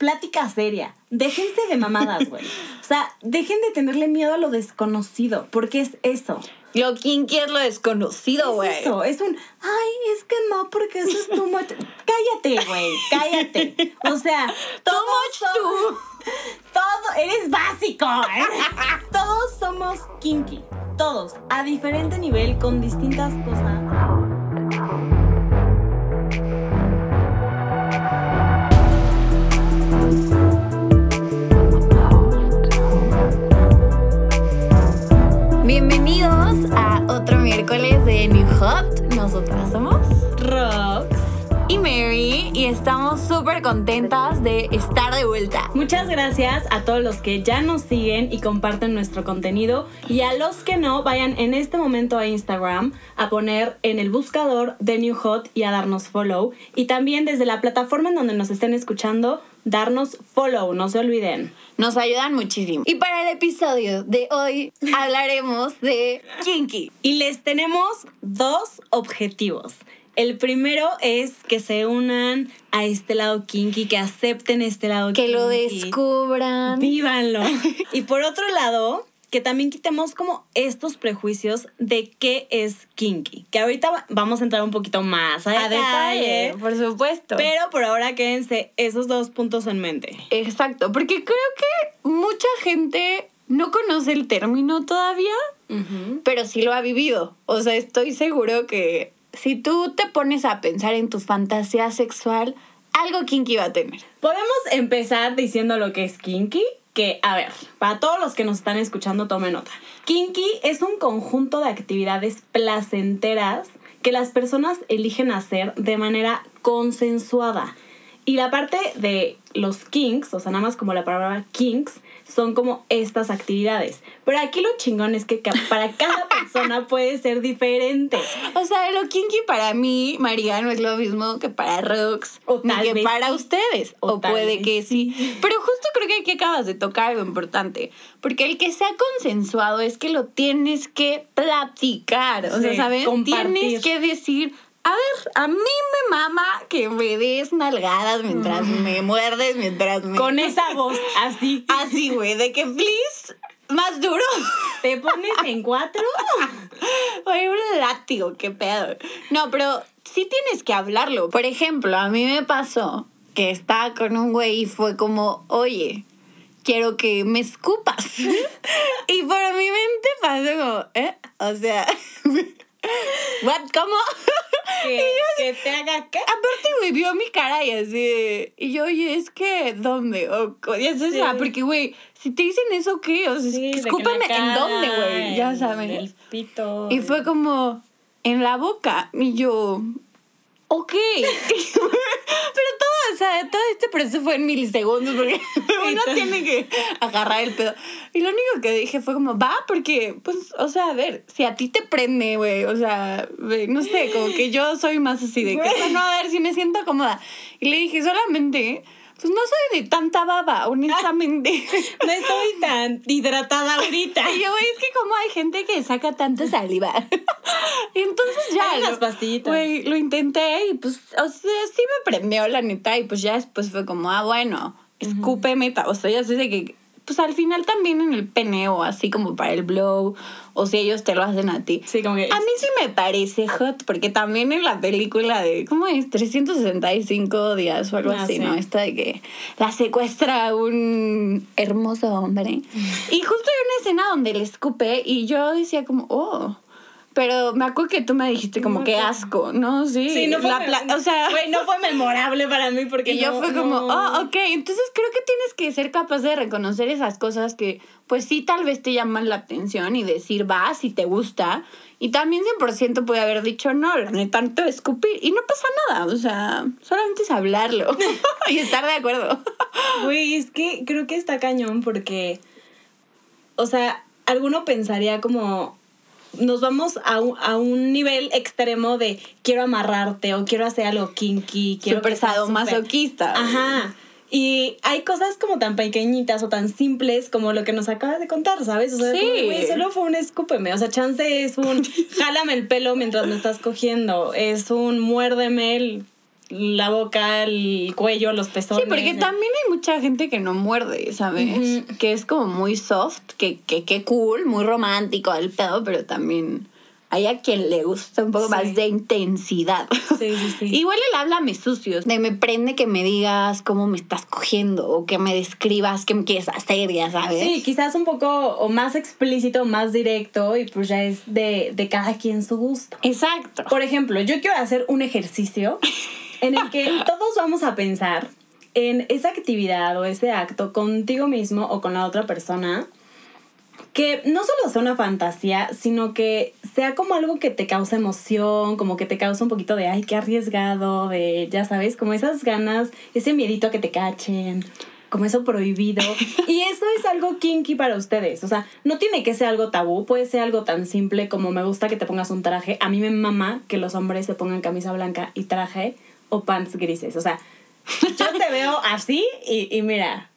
plática seria. Déjense de mamadas, güey. O sea, dejen de tenerle miedo a lo desconocido, porque es eso. Lo kinky es lo desconocido, güey. Es eso, es un, ay, es que no, porque eso es too much. cállate, güey, cállate. O sea, Too todos much somos- Todo, eres básico. ¿eh? todos somos kinky, todos, a diferente nivel, con distintas cosas. Otro miércoles de New Hot. Nosotras somos Rox. y Mary y estamos súper contentas de estar de vuelta. Muchas gracias a todos los que ya nos siguen y comparten nuestro contenido y a los que no vayan en este momento a Instagram a poner en el buscador de New Hot y a darnos follow y también desde la plataforma en donde nos estén escuchando darnos follow, no se olviden. Nos ayudan muchísimo. Y para el episodio de hoy hablaremos de kinky. Y les tenemos dos objetivos. El primero es que se unan a este lado kinky, que acepten este lado Que lo kinky. descubran. Vívanlo. y por otro lado, que también quitemos como estos prejuicios de qué es kinky. Que ahorita va- vamos a entrar un poquito más a, A detalle, por supuesto. Pero por ahora quédense esos dos puntos en mente. Exacto, porque creo que mucha gente no conoce el término todavía, pero sí lo ha vivido. O sea, estoy seguro que si tú te pones a pensar en tu fantasía sexual, algo kinky va a tener. Podemos empezar diciendo lo que es kinky. Que, a ver, para todos los que nos están escuchando, tomen nota. Kinky es un conjunto de actividades placenteras que las personas eligen hacer de manera consensuada. Y la parte de los kinks, o sea, nada más como la palabra kinks, son como estas actividades. Pero aquí lo chingón es que para cada persona puede ser diferente. O sea, lo kinky para mí, María, no es lo mismo que para Rox, O ni tal que vez para sí. ustedes. O O, puede que sí. Pero justo creo que aquí acabas de tocar algo importante. Porque el que sea consensuado es que lo tienes que platicar. O sea, Sí, ¿sabes? compartir. Tienes que decir. A ver, a mí me mama que me des nalgadas mientras me muerdes, mientras me... Con esa voz así. Así, güey, de que please, más duro. Te pones en cuatro. Oye, un látigo, qué pedo. No, pero sí tienes que hablarlo. Por ejemplo, a mí me pasó que estaba con un güey y fue como, oye, quiero que me escupas. y por mi mente pasó como, ¿eh? O sea, ¿what? ¿Cómo? Que, que te haga qué. Aparte, güey, vio mi cara y así de... Y yo, oye, es que, ¿dónde? O, ya sabes, Sí. porque, güey, si te dicen eso, ¿qué? O sea, Sí, escúpame en dónde, güey, ya sabes. El pito. Y fue como en la boca. Y yo, ok. Pero todo, o sea, todo este proceso fue en milisegundos porque uno tiene que agarrar el pedo. Y lo único que dije fue como, va, porque, pues, o sea, a ver, si a ti te prende, güey, o sea, no sé, como que yo soy más así de que, no, a ver si me siento cómoda. Y le dije, solamente, pues no soy de tanta baba, honestamente. No estoy tan hidratada ahorita. Y yo, güey, es que como hay gente que saca tanta saliva. y entonces ya. Hay unas lo- pastillitas. Güey, lo intenté y pues, o sea, sí me prendió la neta. Y pues ya después fue como, ah, bueno, escúpeme. O sea, ya sé que, pues al final también en el peneo, así como para el blow, o si ellos te lo hacen a ti. Sí, como que. A mí sí me parece hot, porque también en la película de, ¿cómo es? 365 días o algo Ah, así, sí. ¿no? Esta de que la secuestra un hermoso hombre. Y justo hay una escena donde le escupe y yo decía como, oh. Pero me acuerdo que tú me dijiste como que asco, ¿no? Sí. Sí, no fue. La o sea, no fue memorable para mí porque. y yo no- fue como, oh, ok. Entonces creo que tienes que ser capaz de reconocer esas cosas que, pues sí, tal vez te llaman la atención y decir, va, si te gusta. Y también 100% puede haber dicho, no, la neta, no te escupir. Y no pasa nada. O sea, solamente es hablarlo y estar de acuerdo. Güey, es que creo que está cañón porque. O sea, alguno pensaría como. Nos vamos a un, a un nivel extremo de quiero amarrarte o quiero hacer algo kinky, quiero súper- sadomasoquista. Ajá. Y hay cosas como tan pequeñitas o tan simples como lo que nos acabas de contar, ¿sabes? O sea, Sí. como, güey, solo fue un escúpeme. O sea, chance es un jálame el pelo mientras me estás cogiendo. Es un muérdeme el la boca, el cuello, los pezones. Sí, porque también hay mucha gente que no muerde, ¿sabes? Que es como muy soft, que, que, que cool, muy romántico el pedo, pero también hay a quien le gusta un poco Sí. más de intensidad. Sí, sí, sí. Igual el háblame sucio, de me prende que me digas cómo me estás cogiendo o que me describas qué me quieres hacer, ya sabes. Sí, quizás un poco o más explícito, más directo y pues ya es de, de cada quien su gusto. Exacto. Por ejemplo, yo quiero hacer un ejercicio en el que todos vamos a pensar en esa actividad o ese acto contigo mismo o con la otra persona que no solo sea una fantasía, sino que sea como algo que te causa emoción, como que te causa un poquito de, ay, qué arriesgado, de, ya sabes, como esas ganas, ese miedito a que te cachen, como eso prohibido. Y eso es algo kinky para ustedes. O sea, no tiene que ser algo tabú, puede ser algo tan simple como me gusta que te pongas un traje. A mí me mama que los hombres se pongan camisa blanca y traje o pants grises. O sea, yo te veo así y, y mira,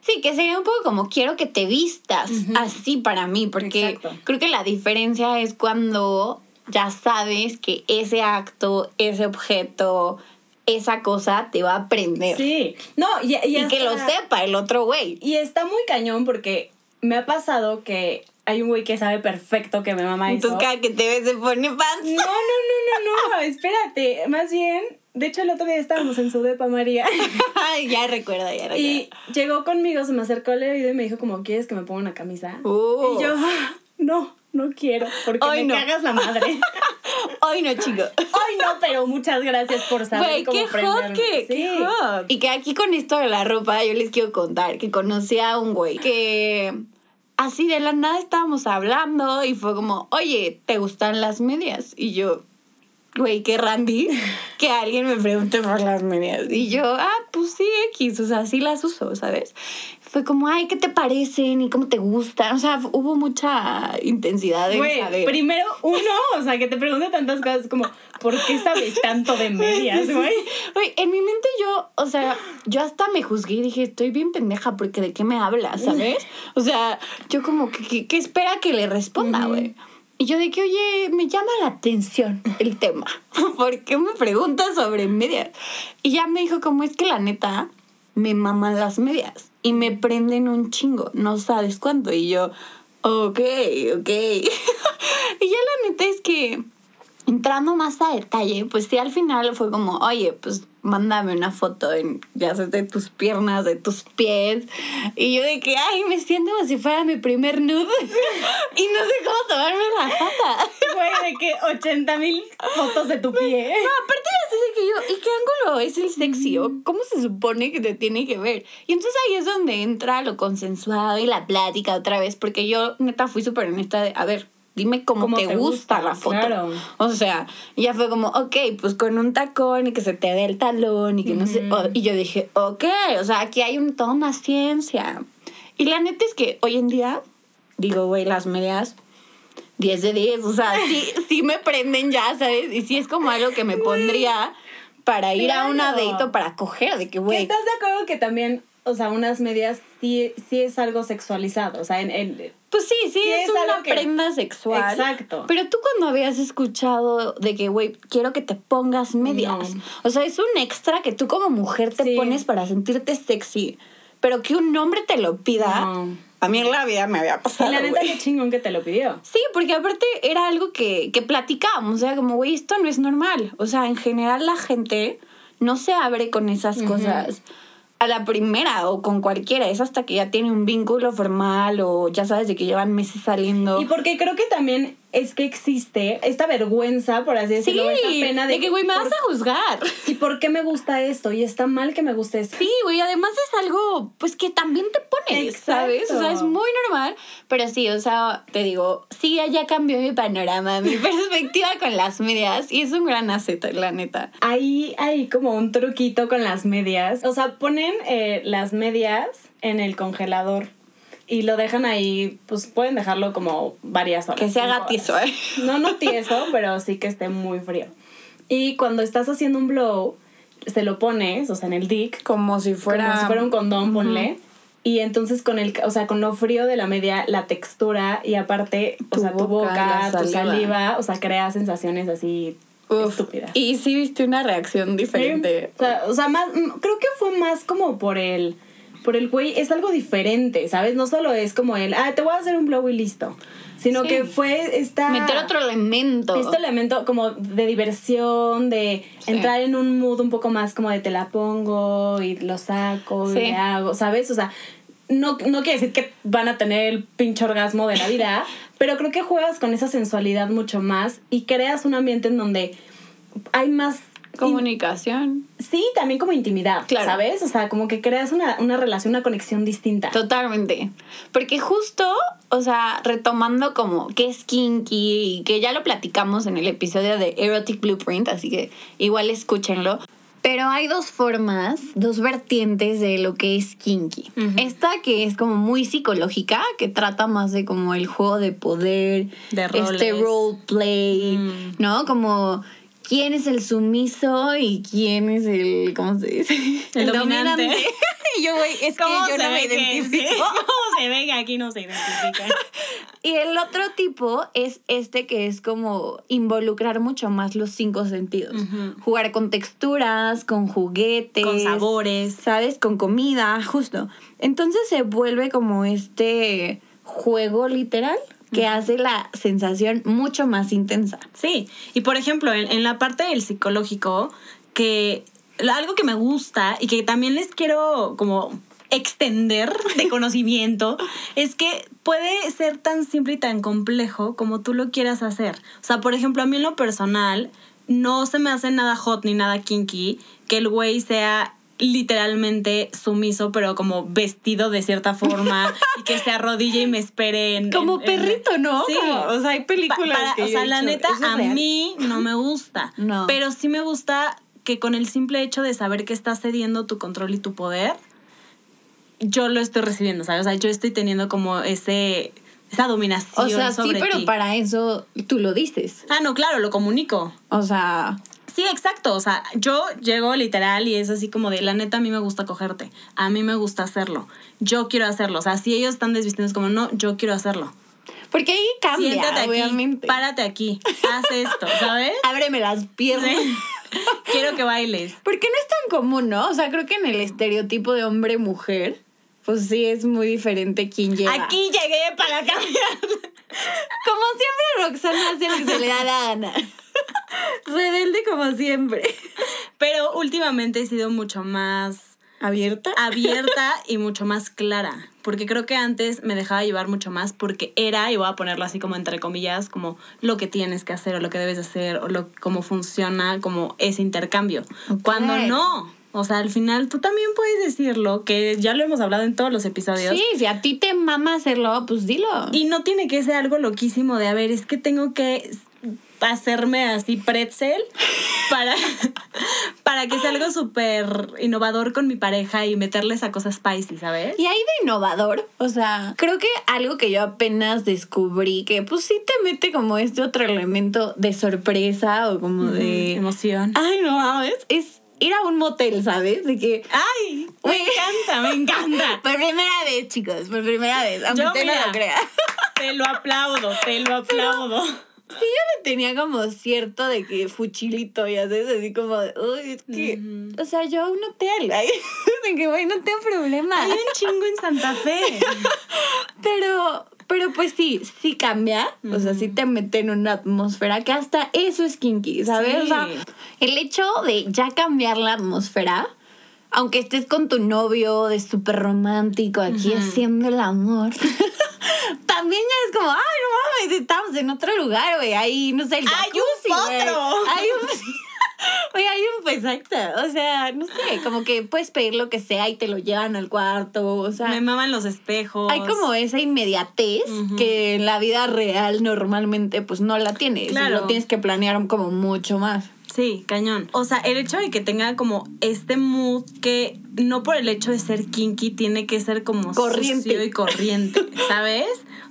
Sí, que sería un poco como quiero que te vistas así para mí, porque Exacto. creo que la diferencia es cuando ya sabes que ese acto, ese objeto, esa cosa te va a aprender. sí. No, y, y y que lo sepa el otro güey. Y está muy cañón porque me ha pasado que hay un güey que sabe perfecto que mi mamá hizo. Entonces cada que te ves se pone pants. No, no, no, no, no, espérate. Más bien, de hecho el otro día estábamos en su depa María ya recuerdo, ya recuerdo. y llegó conmigo, se me acercó al oído y me dijo como, ¿quieres que me ponga una camisa? Uh. Y yo, "Ah, no, no quiero, porque Ay, me no. cagas la madre. Ay, no, chico. Ay, no, pero muchas gracias por saber Güey, cómo qué hot, qué, Sí. qué hot. Y que aquí con esto de la ropa, yo les quiero contar que conocí a un güey que así de la nada estábamos hablando y fue como, oye, ¿te gustan las medias? Y yo, güey, qué Randy, que alguien me pregunte por las medias. Y yo, ah, pues sí, X, o sea, sí las uso, ¿sabes? Fue como, ay, ¿qué te parecen? ¿Y cómo te gustan? O sea, hubo mucha intensidad Güey, saber. primero uno, o sea, que te pregunte tantas cosas como, ¿por qué sabes tanto de medias, güey? Güey, en mi mente yo, o sea, yo hasta me juzgué y dije, estoy bien pendeja porque de qué me hablas, ¿sabes? O sea, yo como que, que, que espera que le responda, güey. Y yo de que, oye, me llama la atención el tema. ¿Por qué me preguntas sobre medias? Y ya me dijo, como es que la neta, me maman las medias y me prenden un chingo, no sabes cuánto. Y yo, ok, ok. y ya la neta es que entrando más a detalle, pues sí, al final fue como, oye, pues mándame una foto en, ya sé, de tus piernas, de tus pies. Y yo de que, ay, me siento como si fuera mi primer nude. y no sé cómo tomarme la foto. Güey, de que 80 mil fotos de tu pie. No, aparte ya sé que yo, ¿y qué ángulo es el sexy? ¿O cómo se supone que te tiene que ver? Y entonces ahí es donde entra lo consensuado y la plática otra vez, porque yo neta fui súper honesta de, a ver, dime cómo, Cómo te, te gusta, gusta, la foto. claro. O sea, ya fue como, ok, pues con un tacón y que se te dé el talón y que no sé. y yo dije, ok, o sea, aquí hay un, toda una ciencia. Y la neta es que hoy en día, digo, güey, las medias 10 de 10, o sea, sí, sí me prenden ya, ¿sabes? Y sí es como algo que me pondría para ir a una Claro. date o para coger, de ¿Que güey, ¿Estás de acuerdo que también, o sea, unas medias sí, sí es algo sexualizado? O sea, en, en- pues sí, sí, Sí, es, es una que- prenda sexual. Exacto. Pero tú cuando habías escuchado de que, güey, quiero que te pongas medias. No. O sea, es un extra que tú como mujer te Sí. pones para sentirte sexy. Pero que un hombre te lo pida, No. a mí en la vida me había y pasado, la neta, qué chingón que te lo pidió. Sí, porque aparte era algo que, que platicábamos, o sea, como, güey, esto no es normal. O sea, en general la gente no se abre con esas cosas a la primera o con cualquiera. Es hasta que ya tiene un vínculo formal o ya sabes de que llevan meses saliendo. Y porque creo que también es que existe esta vergüenza, por así sí, decirlo, esta pena de, de que, güey, me ¿por- vas a juzgar. ¿Y por qué me gusta esto? Y está mal que me guste esto. Sí, güey, además es algo, pues, que también te pones, Exacto. ¿sabes? O sea, es muy normal, pero sí, o sea, te digo, sí, ya cambió mi panorama, mi perspectiva con las medias, y es un gran asset, la neta. Ahí hay como un truquito con las medias. O sea, ponen eh, las medias en el congelador y lo dejan ahí, pues pueden dejarlo como varias horas. Que se haga cinco tieso, horas. ¿eh? No, no tieso, pero sí que esté muy frío. Y cuando estás haciendo un blow, se lo pones, o sea, en el dick, Como si fuera... como si fuera un condón, ponle. Y entonces con el, o sea, con lo frío de la media, la textura y aparte, o sea, tu boca, tu saliva. o sea, crea sensaciones así Uf, estúpidas. Y sí viste una reacción diferente. O sea, o sea, más, creo que fue más como por el, por el güey, es algo diferente, ¿sabes? No solo es como el, ah, te voy a hacer un blow y listo, sino Sí. que fue esta... Meter otro elemento. Este elemento como de diversión, de Sí. entrar en un mood un poco más como de te la pongo y lo saco Sí. y le hago, ¿sabes? O sea, no, no quiere decir que van a tener el pinche orgasmo de la vida, pero creo que juegas con esa sensualidad mucho más y creas un ambiente en donde hay más... Comunicación. Sí, también como intimidad, Claro. ¿sabes? O sea, como que creas una, una relación, una conexión distinta. Totalmente. Porque justo, o sea, retomando como qué es kinky y que ya lo platicamos en el episodio de Erotic Blueprint, así que igual escúchenlo. Pero hay dos formas, dos vertientes de lo que es kinky. Esta que es como muy psicológica, que trata más de como el juego de poder, De este roles. role play, Mm. ¿no? Como quién es el sumiso y quién es el, ¿cómo se dice? El dominante. Y yo, güey, es que yo no me identifico. ¿Cómo se ve que aquí no se identifica? Y el otro tipo es este que es como involucrar mucho más los cinco sentidos. Jugar con texturas, con juguetes. Con sabores. ¿Sabes? Con comida, justo. Entonces se vuelve como este juego literal que hace la sensación mucho más intensa. Sí, y por ejemplo, en, en la parte del psicológico, que algo que me gusta y que también les quiero como extender de conocimiento es que puede ser tan simple y tan complejo como tú lo quieras hacer. O sea, por ejemplo, a mí en lo personal no se me hace nada hot ni nada kinky que el güey sea literalmente sumiso, pero como vestido de cierta forma y que se arrodille y me espere en... Como en- en- perrito, ¿no? Sí. Como- o sea, hay películas Pa- para- que o sea, la neta, a real. mí no me gusta. No. Pero sí me gusta que con el simple hecho de saber que estás cediendo tu control y tu poder, yo lo estoy recibiendo, ¿sabes? O sea, yo estoy teniendo como ese esa dominación O sea, sí, sobre pero ti. para eso tú lo dices. Ah, no, claro, lo comunico. O sea, Sí, exacto. O sea, yo llego literal y es así como de, la neta, a mí me gusta cogerte. A mí me gusta hacerlo. Yo quiero hacerlo. O sea, si ellos están desvistiendo, es como, no, yo quiero hacerlo. porque ahí cambia, Siéntate aquí, obviamente. párate aquí, haz esto, ¿sabes? Ábreme las piernas. Sí. Quiero que bailes. Porque no es tan común, ¿no? O sea, creo que en el estereotipo de hombre-mujer, pues sí es muy diferente quién llega. Aquí llegué para cambiar. Como siempre, Roxana hace lo que se le da la gana. Rebelde como siempre. Pero últimamente he sido mucho más ¿Abierta? abierta y mucho más clara. Porque creo que antes me dejaba llevar mucho más porque era, y voy a ponerlo así como entre comillas, como lo que tienes que hacer o lo que debes hacer o lo, cómo funciona como ese intercambio. Cuando no. O sea, al final tú también puedes decirlo, que ya lo hemos hablado en todos los episodios. Sí, si a ti te mama hacerlo, pues dilo. Y no tiene que ser algo loquísimo de, a ver, es que tengo que hacerme así pretzel para, para que sea algo súper innovador con mi pareja y meterle esa cosa spicy, ¿sabes? Y ahí de innovador, o sea, creo que algo que yo apenas descubrí, que pues sí te mete como este otro elemento de sorpresa o como de... Emoción. Ay, no mames, es ir a un motel, ¿sabes? De que... ¡Ay! Me encanta, me encanta. Por primera vez, chicos, por primera vez, aunque Yo, usted no lo crea. Te lo aplaudo, te lo aplaudo. Sí, yo le tenía como cierto de que fuchilito, ya sabes, así como, uy, es que, o sea, yo a un hotel, de que, güey, no tengo problema. Hay un chingo en Santa Fe. Pero, pero pues sí, sí cambia, o sea, sí te mete en una atmósfera que hasta eso es kinky, ¿sabes? Sí. O sea, el hecho de ya cambiar la atmósfera, aunque estés con tu novio de súper romántico aquí haciendo el amor. También ya es como, ay, no mames, estamos en otro lugar, güey. Ahí, no sé, el Hay un potro. Hay un... Oye, hay un, pues, exacto. O sea, no sé, como que puedes pedir lo que sea y te lo llevan al cuarto. O sea, Me maman los espejos. hay como esa inmediatez que en la vida real normalmente pues no la tienes. Claro. Lo tienes que planear como mucho más. Sí, cañón. O sea, el hecho de que tenga como este mood que no por el hecho de ser kinky tiene que ser como Corriente. sucio y corriente, ¿sabes?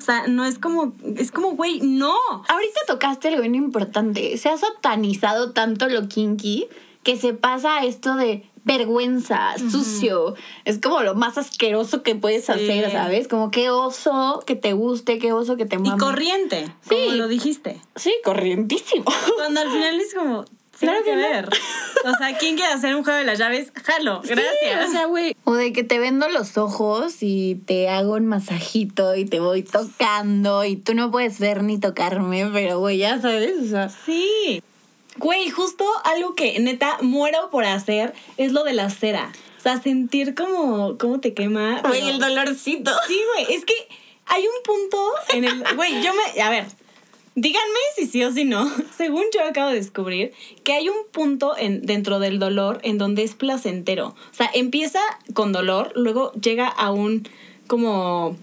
O sea, no es como, es como, güey, no. Ahorita tocaste algo bien importante. Se ha satanizado tanto lo kinky que se pasa a esto de vergüenza, sucio. Es como lo más asqueroso que puedes hacer, ¿sabes? Como qué oso que te guste, qué oso que te mame. Y corriente, sí. como lo dijiste. Sí, corrientísimo. Cuando al final es como, Claro que, ver. O sea, ¿quién quiere hacer un juego de las llaves? Jalo, gracias. o sea, güey. O de que te vendo los ojos y te hago un masajito y te voy tocando y tú no puedes ver ni tocarme, pero güey, ya sabes, o sea. Sí. Güey, justo algo que neta muero por hacer es lo de la cera. O sea, sentir como cómo te quema. Güey, el dolorcito. Sí, güey. Es que hay un punto en el. Güey, yo me. A ver, Díganme si sí o si no. Según yo acabo de descubrir que hay un punto en, dentro del dolor en donde es placentero. O sea, empieza con dolor, luego llega a un como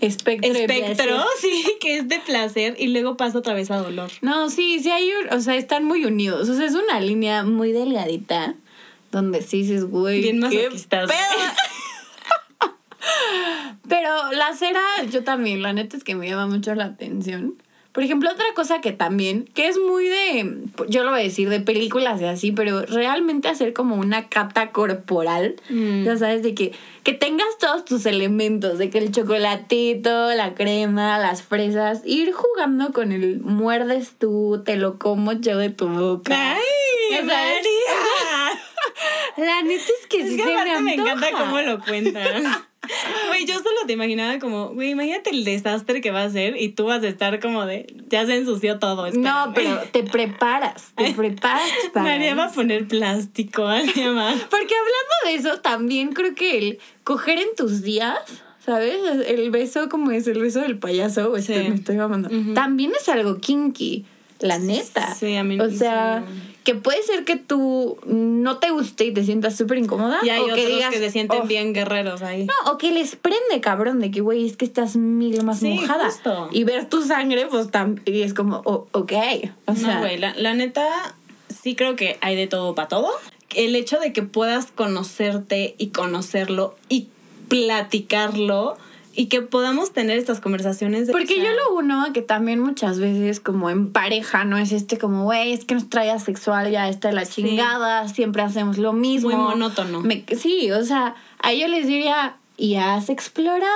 espectro, espectro sí, que es de placer y luego pasa otra vez a dolor. No, sí, sí hay, o sea, están muy unidos. O sea, es una línea muy delgadita donde sí dices, güey, bien qué pedo. Pero la cera, yo también, la neta es que me llama mucho la atención. Por ejemplo, otra cosa que también, que es muy de, yo lo voy a decir, de películas y así, pero realmente hacer como una cata corporal, mm. ya sabes, de que, que tengas todos tus elementos, de que el chocolatito, la crema, las fresas, ir jugando con el muerdes tú, te lo como yo de tu boca. ¡Ay, María! La neta es que sí me, me encanta cómo lo cuentan. Güey, yo solo te imaginaba como, güey, imagínate el desastre que va a ser y tú vas a estar como de, ya se ensució todo. No, pero te preparas, te preparas para. María va a poner plástico, más. Porque hablando de eso, también creo que el coger en tus días. ¿Sabes? El beso como es el beso del payaso, este, me estoy mamando. También es algo kinky, la neta. Sí, a mí O sea, que puede ser que tú no te guste y te sientas súper incómoda. Y hay o otros que, digas, que se sienten bien guerreros ahí. No, o que les prende, cabrón, de que, güey, es que estás mil más mojada. Y ver tu sangre, pues también es como, oh, ok. O sea, no, güey, la, la neta, sí creo que hay de todo para todo. El hecho de que puedas conocerte y conocerlo y platicarlo y que podamos tener estas conversaciones. Porque yo lo uno que también muchas veces como en pareja, ¿no? Es este como, güey, es que nos trae asexual, ya está la chingada, siempre hacemos lo mismo. Muy monótono. sí, o sea, a ellos les diría, ¿y has explorado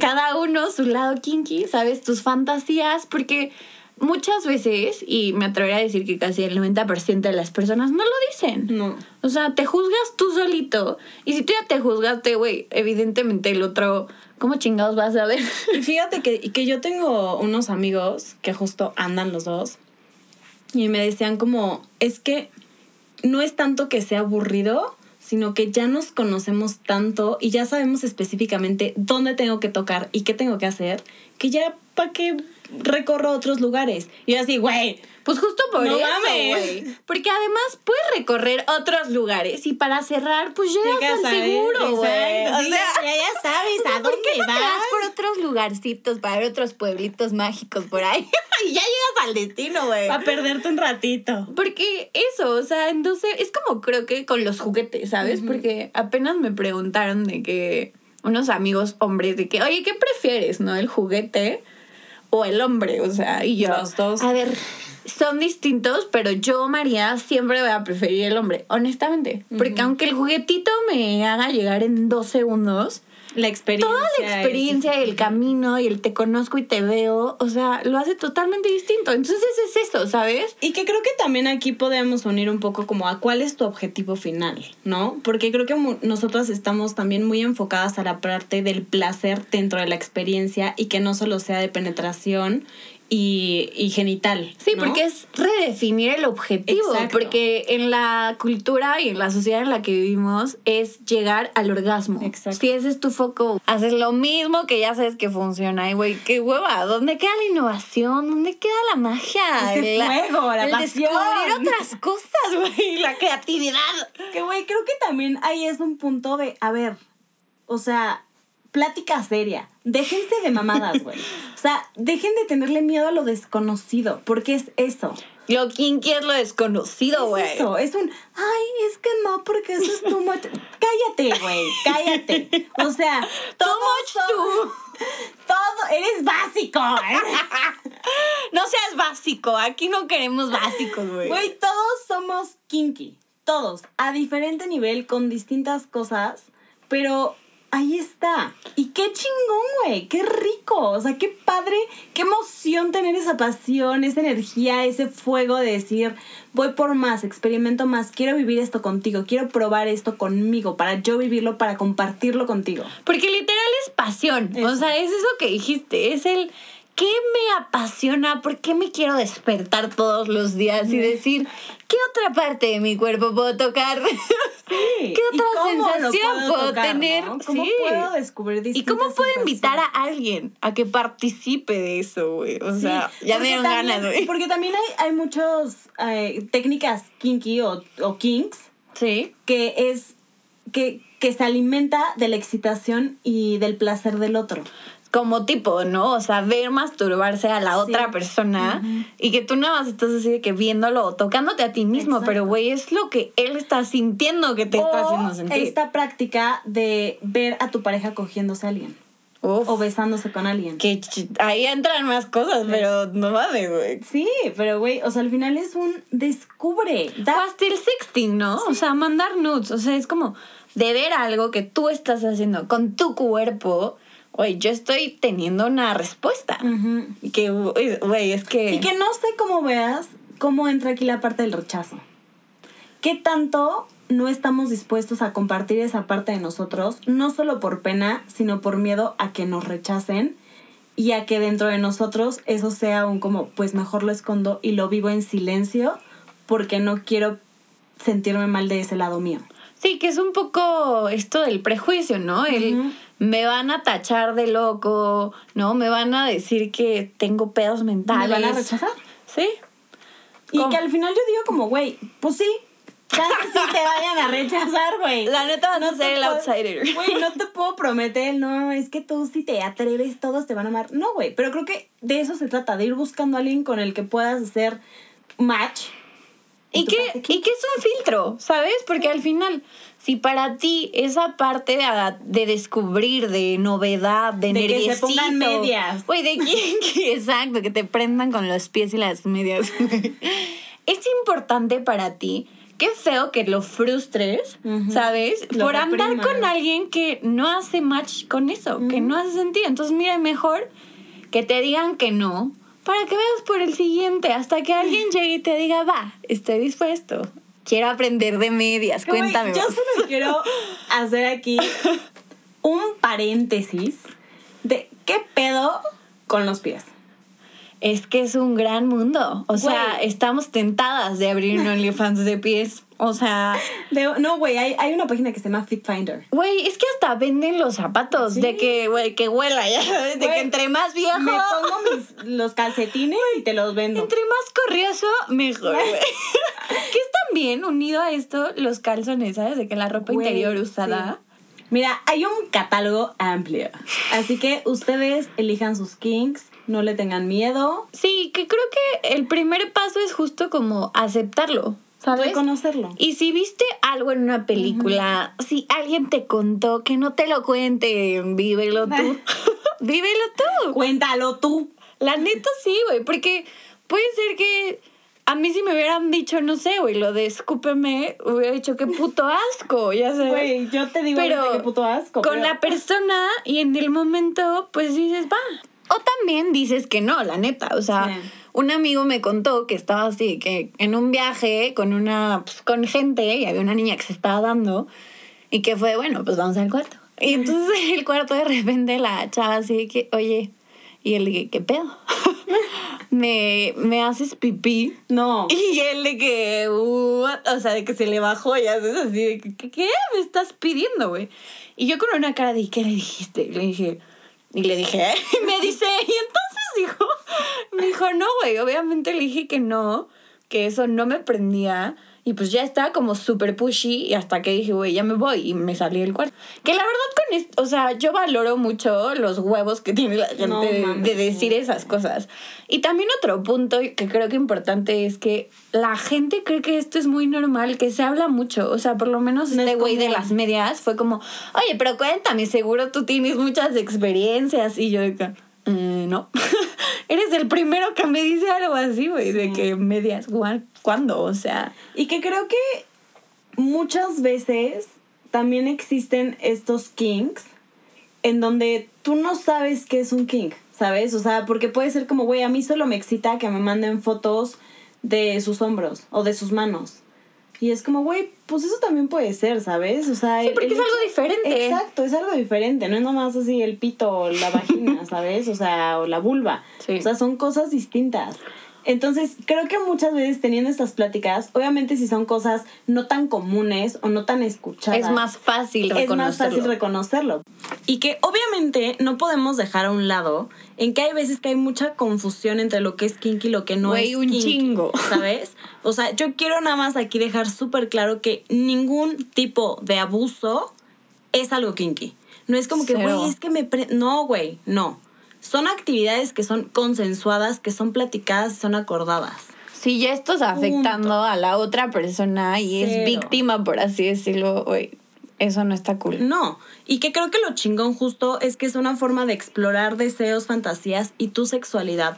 cada uno su lado kinky? ¿Sabes? Tus fantasías, porque muchas veces, y me atrevería a decir que casi el 90% de las personas no lo dicen. No. O sea, te juzgas tú solito. Y si tú ya te juzgaste, güey, evidentemente el otro, ¿cómo chingados vas a ver? Y fíjate que, que yo tengo unos amigos que justo andan los dos. Y me decían como, es que no es tanto que sea aburrido, sino que ya nos conocemos tanto y ya sabemos específicamente dónde tengo que tocar y qué tengo que hacer, que ya para qué recorro otros lugares. Y así, güey. Pues justo por eso, güey. Porque además puedes recorrer otros lugares y para cerrar, pues llegas, al seguro, güey. O sea, ya, sabes a dónde ¿por qué no vas? Te vas por otros lugarcitos, para otros pueblitos mágicos por ahí. y ya llegas al destino, güey. Para perderte un ratito. Porque eso, o sea, entonces es como creo que con los juguetes, ¿sabes? Porque apenas me preguntaron de que unos amigos hombres de que, oye, ¿qué prefieres, no? El juguete o el hombre, o sea, y yo. Los dos. A ver, son distintos, pero yo, María, siempre voy a preferir el hombre, honestamente. Porque aunque el juguetito me haga llegar en dos segundos, la experiencia. Toda la experiencia y el camino y el te conozco y te veo, o sea, lo hace totalmente distinto. Entonces es eso, ¿sabes? Y que creo que también aquí podemos unir un poco como a cuál es tu objetivo final, ¿no? Porque creo que nosotras estamos también muy enfocadas a la parte del placer dentro de la experiencia y que no solo sea de penetración y, genital. Sí, porque es redefinir el objetivo. Porque en la cultura y en la sociedad en la que vivimos es llegar al orgasmo. Exacto. Si ese es tu foco, haces lo mismo que ya sabes que funciona. Y güey, qué hueva. ¿Dónde queda la innovación? ¿Dónde queda la magia? Ese la, fuego, la el pasión. descubrir otras cosas, güey. La creatividad. Que, güey, creo que también ahí es un punto de, a ver, o sea, plática seria. Déjense de mamadas, güey. O sea, dejen de tenerle miedo a lo desconocido, porque es eso. Lo kinky es lo desconocido, güey. Es eso, es un, ay, es que no, porque eso es too much. cállate, güey, cállate. O sea, too much tú. Todo, eres básico, ¿eh? no seas básico, aquí no queremos básicos, güey. Güey, todos somos kinky. todos, a diferente nivel, con distintas cosas, pero ahí está. Y qué chingón, güey, qué rico, o sea, qué padre, qué emoción tener esa pasión, esa energía, ese fuego de decir, voy por más, experimento más, quiero vivir esto contigo, quiero probar esto conmigo, para yo vivirlo, para compartirlo contigo. Porque literal es pasión, o sea, es eso que dijiste, es el ¿qué me apasiona? ¿Por qué me quiero despertar todos los días y decir, ¿qué otra parte de mi cuerpo puedo tocar? ¿Qué otra sensación puedo, tener? ¿Cómo puedo descubrir ¿Y cómo puedo invitar a alguien a que participe de eso, güey? O sea, ya me dieron ganas, güey. Porque también hay, hay muchas eh, técnicas kinky o, o kinks. Sí. Que es que, que se alimenta de la excitación y del placer del otro como tipo, ¿no? O sea, ver masturbarse a la otra persona y que tú nada más estás así de que viéndolo o tocándote a ti mismo, pero güey, es lo que él está sintiendo que te está haciendo sentir. Esta práctica de ver a tu pareja cogiéndose a alguien. O besándose con alguien. Que ahí entran más cosas, pero no mames, güey. Sí, pero güey, o sea, al final es un descubre. Da... O hasta el sexting, ¿no? O sea, mandar nudes. O sea, es como de ver algo que tú estás haciendo con tu cuerpo oye, yo estoy teniendo una respuesta. Y que, güey, es que... Y que no sé cómo veas cómo entra aquí la parte del rechazo. ¿Qué tanto no estamos dispuestos a compartir esa parte de nosotros, no solo por pena, sino por miedo a que nos rechacen y a que dentro de nosotros eso sea un como, pues mejor lo escondo y lo vivo en silencio porque no quiero sentirme mal de ese lado mío. Sí, que es un poco esto del prejuicio, ¿no? El me van a tachar de loco, ¿no? Me van a decir que tengo pedos mentales. ¿Me van a rechazar? Sí. Y que al final yo digo como, güey, pues sí, casi sí te vayan a rechazar, güey. La neta vas no a ser el outsider. Güey, no te puedo prometer, no, es que tú si te atreves, todos te van a amar. No, güey, pero creo que de eso se trata, de ir buscando a alguien con el que puedas hacer match. Y que, y que es un filtro, ¿sabes? Porque al final si para ti esa parte de, descubrir, de novedad, de, de que se pongan medias. Güey, de quién, exacto, que te prendan con los pies y las medias. es importante para ti. Qué feo que lo frustres, ¿sabes? Por andar con alguien que no hace match con eso, que no hace sentido. Entonces, mira, mejor que te digan que no, para que veas por el siguiente, hasta que alguien llegue y te diga, va, estoy dispuesto quiero aprender de medias. Cuéntame. yo solo quiero hacer aquí un paréntesis de qué pedo con los pies. Es que es un gran mundo. O sea, estamos tentadas de abrir un OnlyFans de pies. O sea. no, güey, hay, una página que se llama Fit Finder. Güey, es que hasta venden los zapatos de que, güey, que huela, ya De que entre más viejo. Me pongo mis, los calcetines y te los vendo. Entre más corrioso, mejor, güey. que es también unido a esto los calzones, ¿sabes? De que la ropa interior usada. Mira, hay un catálogo amplio. Así que ustedes elijan sus kinks, no le tengan miedo. Sí, que creo que el primer paso es justo como aceptarlo. ¿sabes? Reconocerlo. Y si viste algo en una película, si alguien te contó, que no te lo cuente, vívelo tú. vívelo tú. Cuéntalo tú. La neta sí, güey, porque puede ser que a mí si me hubieran dicho, no sé, güey, lo de escúpeme, hubiera dicho qué puto asco, ya sabes. Güey, yo te digo pero qué puto asco. Con la persona y en el momento, pues dices, va. O también dices que no, la neta. O sea, un amigo me contó que estaba así, que en un viaje con una, pues, con gente y había una niña que se estaba dando y que fue, bueno, pues vamos al cuarto. Y entonces el cuarto de repente la chava así que, oye, y él dije, ¿qué pedo? me, me haces pipí. No. Y él de que, o sea, de que se le bajó y haces así, de que, ¿qué me estás pidiendo, güey? Y yo con una cara de, ¿qué le dijiste? Le dije, y le dije, ¿eh? me dice, y entonces dijo, me dijo, no, güey, obviamente le dije que no, que eso no me prendía. Y pues ya estaba como súper pushy y hasta que dije, güey, ya me voy y me salí del cuarto. Que la verdad con esto, o sea, yo valoro mucho los huevos que tiene la gente de, decir esas cosas. Y también otro punto que creo que importante es que la gente cree que esto es muy normal, que se habla mucho. O sea, por lo menos este güey de las medias fue como, oye, pero cuéntame, seguro tú tienes muchas experiencias. Y yo de eh, no. Eres el primero que me dice algo así, güey, de que medias, ¿cuándo? O sea. Y que creo que muchas veces también existen estos kinks en donde tú no sabes qué es un kink, ¿sabes? O sea, porque puede ser como, güey, a mí solo me excita que me manden fotos de sus hombros o de sus manos. Y es como, güey, pues eso también puede ser, ¿sabes? O sea, Sí, porque el es algo diferente. Exacto, es algo diferente, no es nomás así el pito o la vagina, ¿sabes? O sea, o la vulva. Sí. O sea, son cosas distintas. Entonces, creo que muchas veces teniendo estas pláticas, obviamente si son cosas no tan comunes o no tan escuchadas, Es más fácil es más fácil reconocerlo. Y que obviamente no podemos dejar a un lado en que hay veces que hay mucha confusión entre lo que es kinky y lo que no Güey, es un kinky, chingo. ¿Sabes? O sea, yo quiero nada más aquí dejar súper claro que ningún tipo de abuso es algo kinky. No es como que, güey, es que me... pre-". No, güey, no. Son actividades que son consensuadas, que son platicadas son acordadas. Si ya estás afectando a la otra persona y es víctima, por así decirlo, eso no está cool. No, y que creo que lo chingón justo es que es una forma de explorar deseos, fantasías y tu sexualidad.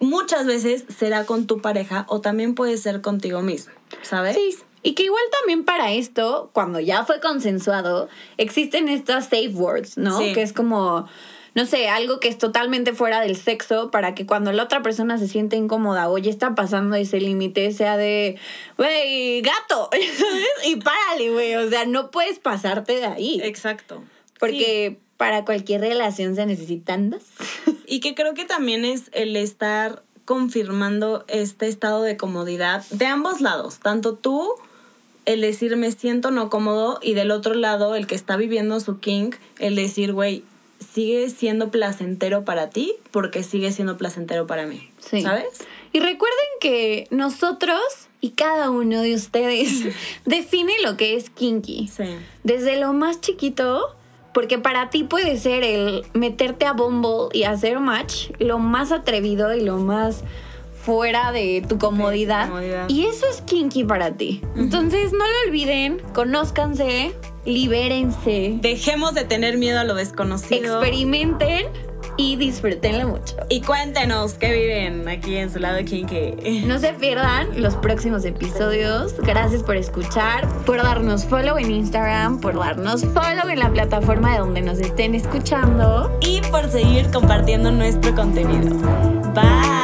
Muchas veces será con tu pareja o también puede ser contigo mismo, ¿sabes? Sí, y que igual también para esto, cuando ya fue consensuado, existen estas safe words, ¿no? Sí. Que es como, no sé, algo que es totalmente fuera del sexo para que cuando la otra persona se siente incómoda o ya está pasando ese límite sea de, güey, gato, y párale, güey, o sea, no puedes pasarte de ahí. Exacto. Porque para cualquier relación se necesitan dos. Y que creo que también es el estar confirmando este estado de comodidad de ambos lados, tanto tú el decir me siento no cómodo y del otro lado el que está viviendo su kink, el decir, güey, sigue siendo placentero para ti porque sigue siendo placentero para mí. Sí. ¿Sabes? Y recuerden que nosotros y cada uno de ustedes define lo que es kinky. Sí. Desde lo más chiquito, porque para ti puede ser el meterte a Bumble y hacer match lo más atrevido y lo más fuera de tu comodidad. comodidad. Y eso es kinky para ti. Entonces no lo olviden, conózcanse, libérense, Dejemos de tener miedo a lo desconocido. experimenten y disfrútenlo mucho. y cuéntenos qué viven aquí en su lado kinky. No se pierdan los próximos episodios. Gracias por escuchar, por darnos follow en Instagram, por darnos follow en la plataforma de donde nos estén escuchando. Y por seguir compartiendo nuestro contenido. Bye.